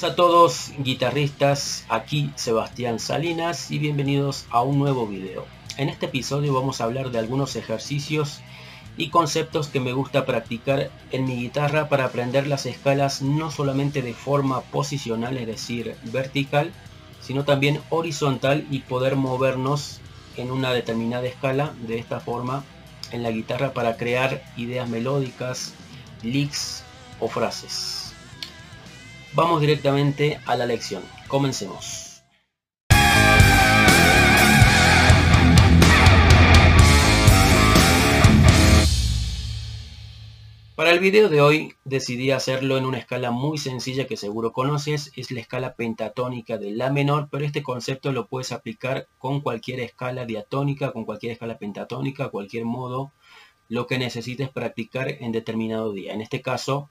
A todos guitarristas, aquí Sebastián Salinas y bienvenidos a un nuevo video. En este episodio vamos a hablar de algunos ejercicios y conceptos que me gusta practicar en mi guitarra para aprender las escalas no solamente de forma posicional, es decir, vertical, sino también horizontal y poder movernos en una determinada escala de esta forma en la guitarra para crear ideas melódicas, licks o frases. Vamos directamente a la lección. Comencemos. Para el video de hoy decidí hacerlo en una escala muy sencilla que seguro conoces, es la escala pentatónica de La menor, pero este concepto lo puedes aplicar con cualquier escala diatónica, con cualquier escala pentatónica, cualquier modo, lo que necesites practicar en determinado día. En este caso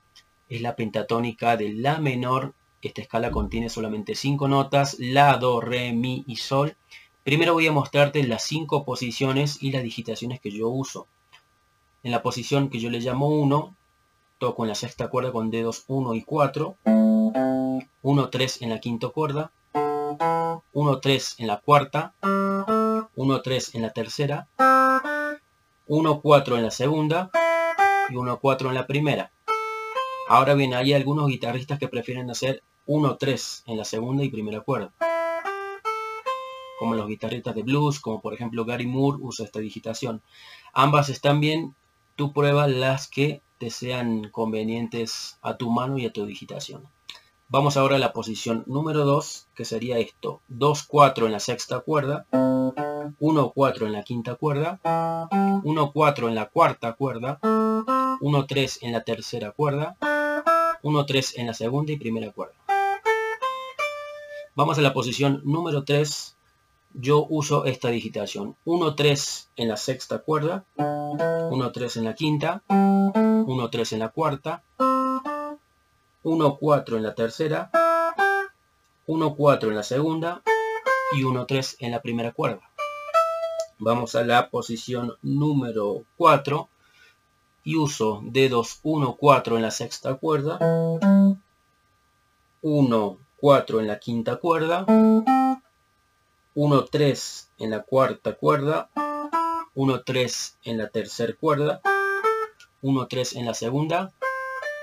es la pentatónica de La menor, esta escala contiene solamente cinco notas, La, Do, Re, Mi y Sol. Primero voy a mostrarte las cinco posiciones y las digitaciones que yo uso. En la posición que yo le llamo 1, toco en la sexta cuerda con dedos 1 y 4, 1, 3 en la quinta cuerda, 1, 3 en la cuarta, 1, 3 en la tercera, 1, 4 en la segunda y 1, 4 en la primera. Ahora bien, hay algunos guitarristas que prefieren hacer 1, 3 en la segunda y primera cuerda. Como los guitarristas de blues, como por ejemplo Gary Moore usa esta digitación. Ambas están bien tú pruebas las que te sean convenientes a tu mano y a tu digitación. Vamos ahora a la posición número 2, que sería esto. 2, 4 en la sexta cuerda, 1, 4 en la quinta cuerda, 1, 4 en la cuarta cuerda, 1, 3 en la tercera cuerda, 1, 3 en la segunda y primera cuerda. Vamos a la posición número 3, yo uso esta digitación. 1, 3 en la sexta cuerda, 1, 3 en la quinta, 1, 3 en la cuarta, 1, 4 en la tercera, 1, 4 en la segunda y 1, 3 en la primera cuerda. Vamos a la posición número 4 y uso dedos 1, 4 en la sexta cuerda, 1, 4 en la quinta cuerda, 1, 3 en la cuarta cuerda, 1, 3 en la tercera cuerda, 1, 3 en la segunda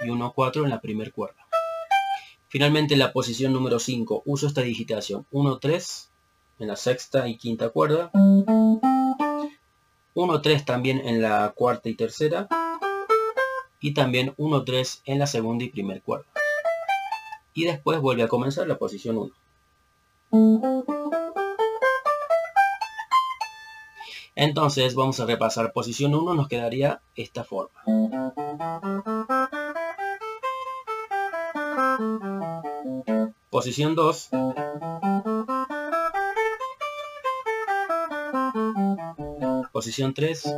y 1, 4 en la primera cuerda. Finalmente la posición número 5, uso esta digitación. 1, 3 en la sexta y quinta cuerda, 1, 3 también en la cuarta y tercera y también 1, 3 en la segunda y primera cuerda. Y después vuelve a comenzar la posición 1. Entonces vamos a repasar posición 1, nos quedaría esta forma. Posición 2. Posición 3.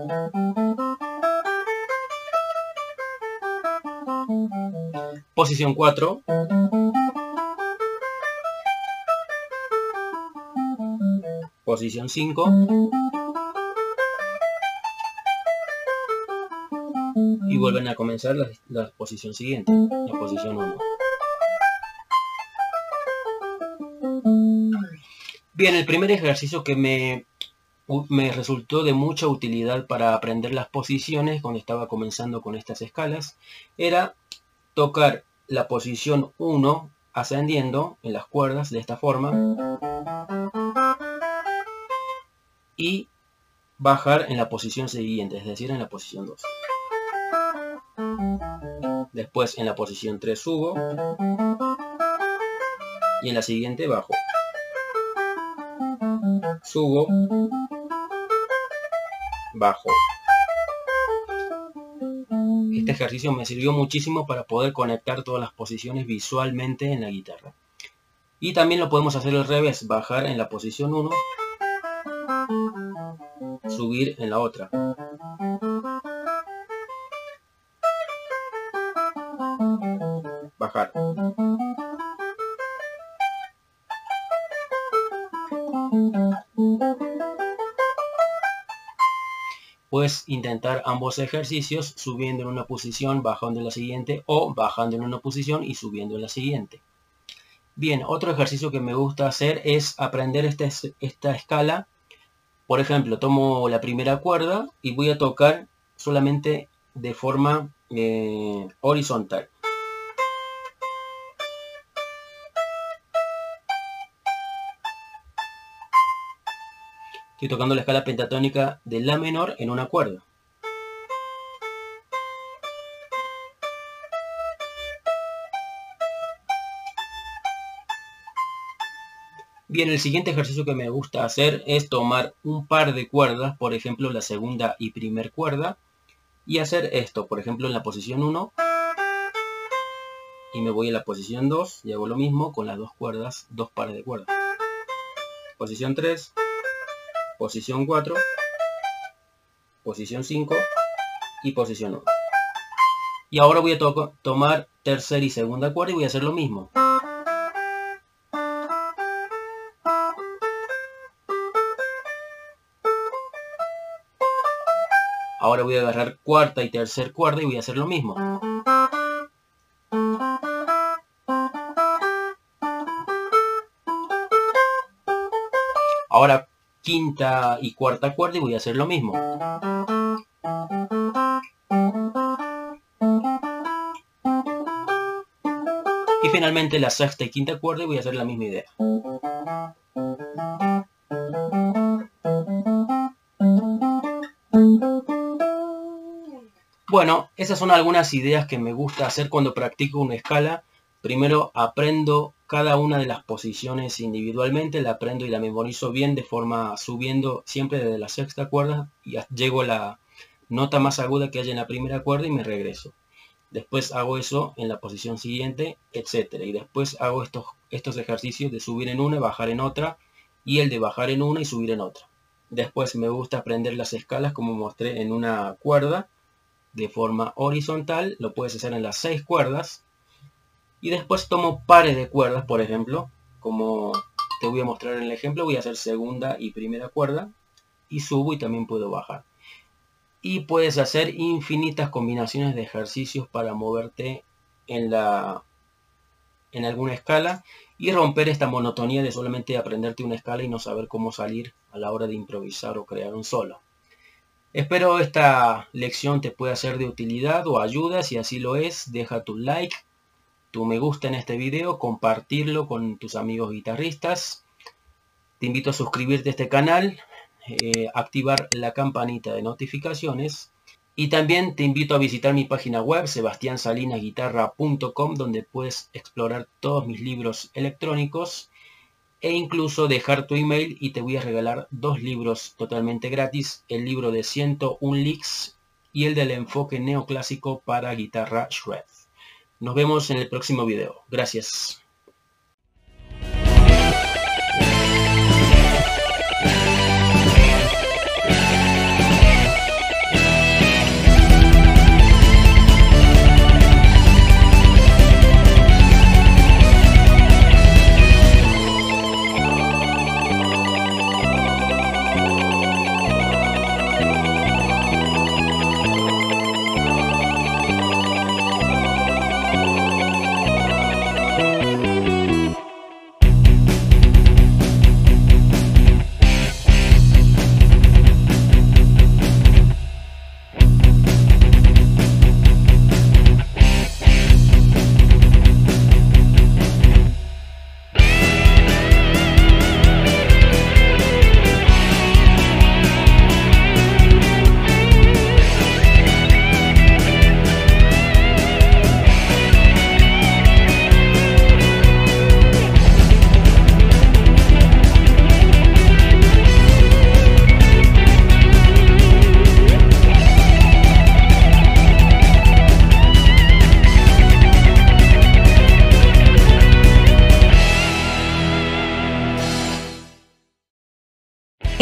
Posición 4. Posición 5. y vuelven a comenzar la, posición siguiente, la posición 1. Bien, el primer ejercicio que me, me resultó de mucha utilidad para aprender las posiciones cuando estaba comenzando con estas escalas era tocar la posición 1 ascendiendo en las cuerdas de esta forma y bajar en la posición siguiente, es decir, en la posición 2. Después en la posición 3 subo. Y en la siguiente bajo. Subo. Bajo. Este ejercicio me sirvió muchísimo para poder conectar todas las posiciones visualmente en la guitarra. Y también lo podemos hacer al revés, bajar en la posición 1, subir en la otra. Bajar. Puedes intentar ambos ejercicios subiendo en una posición, bajando en la siguiente o bajando en una posición y subiendo en la siguiente. Bien, otro ejercicio que me gusta hacer es aprender este esta escala. Por ejemplo, tomo la primera cuerda y voy a tocar solamente de forma eh, horizontal. Estoy tocando la escala pentatónica de La menor en una cuerda. Bien, el siguiente ejercicio que me gusta hacer es tomar un par de cuerdas, por ejemplo la segunda y primer cuerda, y hacer esto, por ejemplo en la posición 1, y me voy a la posición 2 y hago lo mismo con las dos cuerdas, dos pares de cuerdas. Posición 3, posición 4, posición 5 y posición 1. Y ahora voy a tomar tercera y segunda cuerda y voy a hacer lo mismo. Ahora voy a agarrar cuarta y tercer cuerda y voy a hacer lo mismo. Quinta y cuarta cuerda y voy a hacer lo mismo. Y finalmente la sexta y quinta cuerda y voy a hacer la misma idea. Bueno, esas son algunas ideas que me gusta hacer cuando practico una escala. Primero aprendo cada una de las posiciones individualmente, la aprendo y la memorizo bien de forma subiendo siempre desde la sexta cuerda y llego a la nota más aguda que haya en la primera cuerda y me regreso. Después hago eso en la posición siguiente, etcétera. Y después hago estos, estos ejercicios de subir en una, bajar en otra y el de bajar en una y subir en otra. Después me gusta aprender las escalas como mostré en una cuerda de forma horizontal, lo puedes hacer en las seis cuerdas. Y después tomo pares de cuerdas, por ejemplo, como te voy a mostrar en el ejemplo, voy a hacer segunda y primera cuerda y subo y también puedo bajar. Y puedes hacer infinitas combinaciones de ejercicios para moverte en la en alguna escala y romper esta monotonía de solamente aprenderte una escala y no saber cómo salir a la hora de improvisar o crear un solo. Espero esta lección te pueda ser de utilidad o ayuda. Si así lo es, deja tu like, tu me gusta en este video, compartirlo con tus amigos guitarristas. Te invito a suscribirte a este canal, eh, activar la campanita de notificaciones. Y también te invito a visitar mi página web sebastiansalinaguitarra.com donde puedes explorar todos mis libros electrónicos e incluso dejar tu email y te voy a regalar dos libros totalmente gratis, el libro de 101 licks y el del enfoque neoclásico para guitarra shred. Nos vemos en el próximo video. Gracias.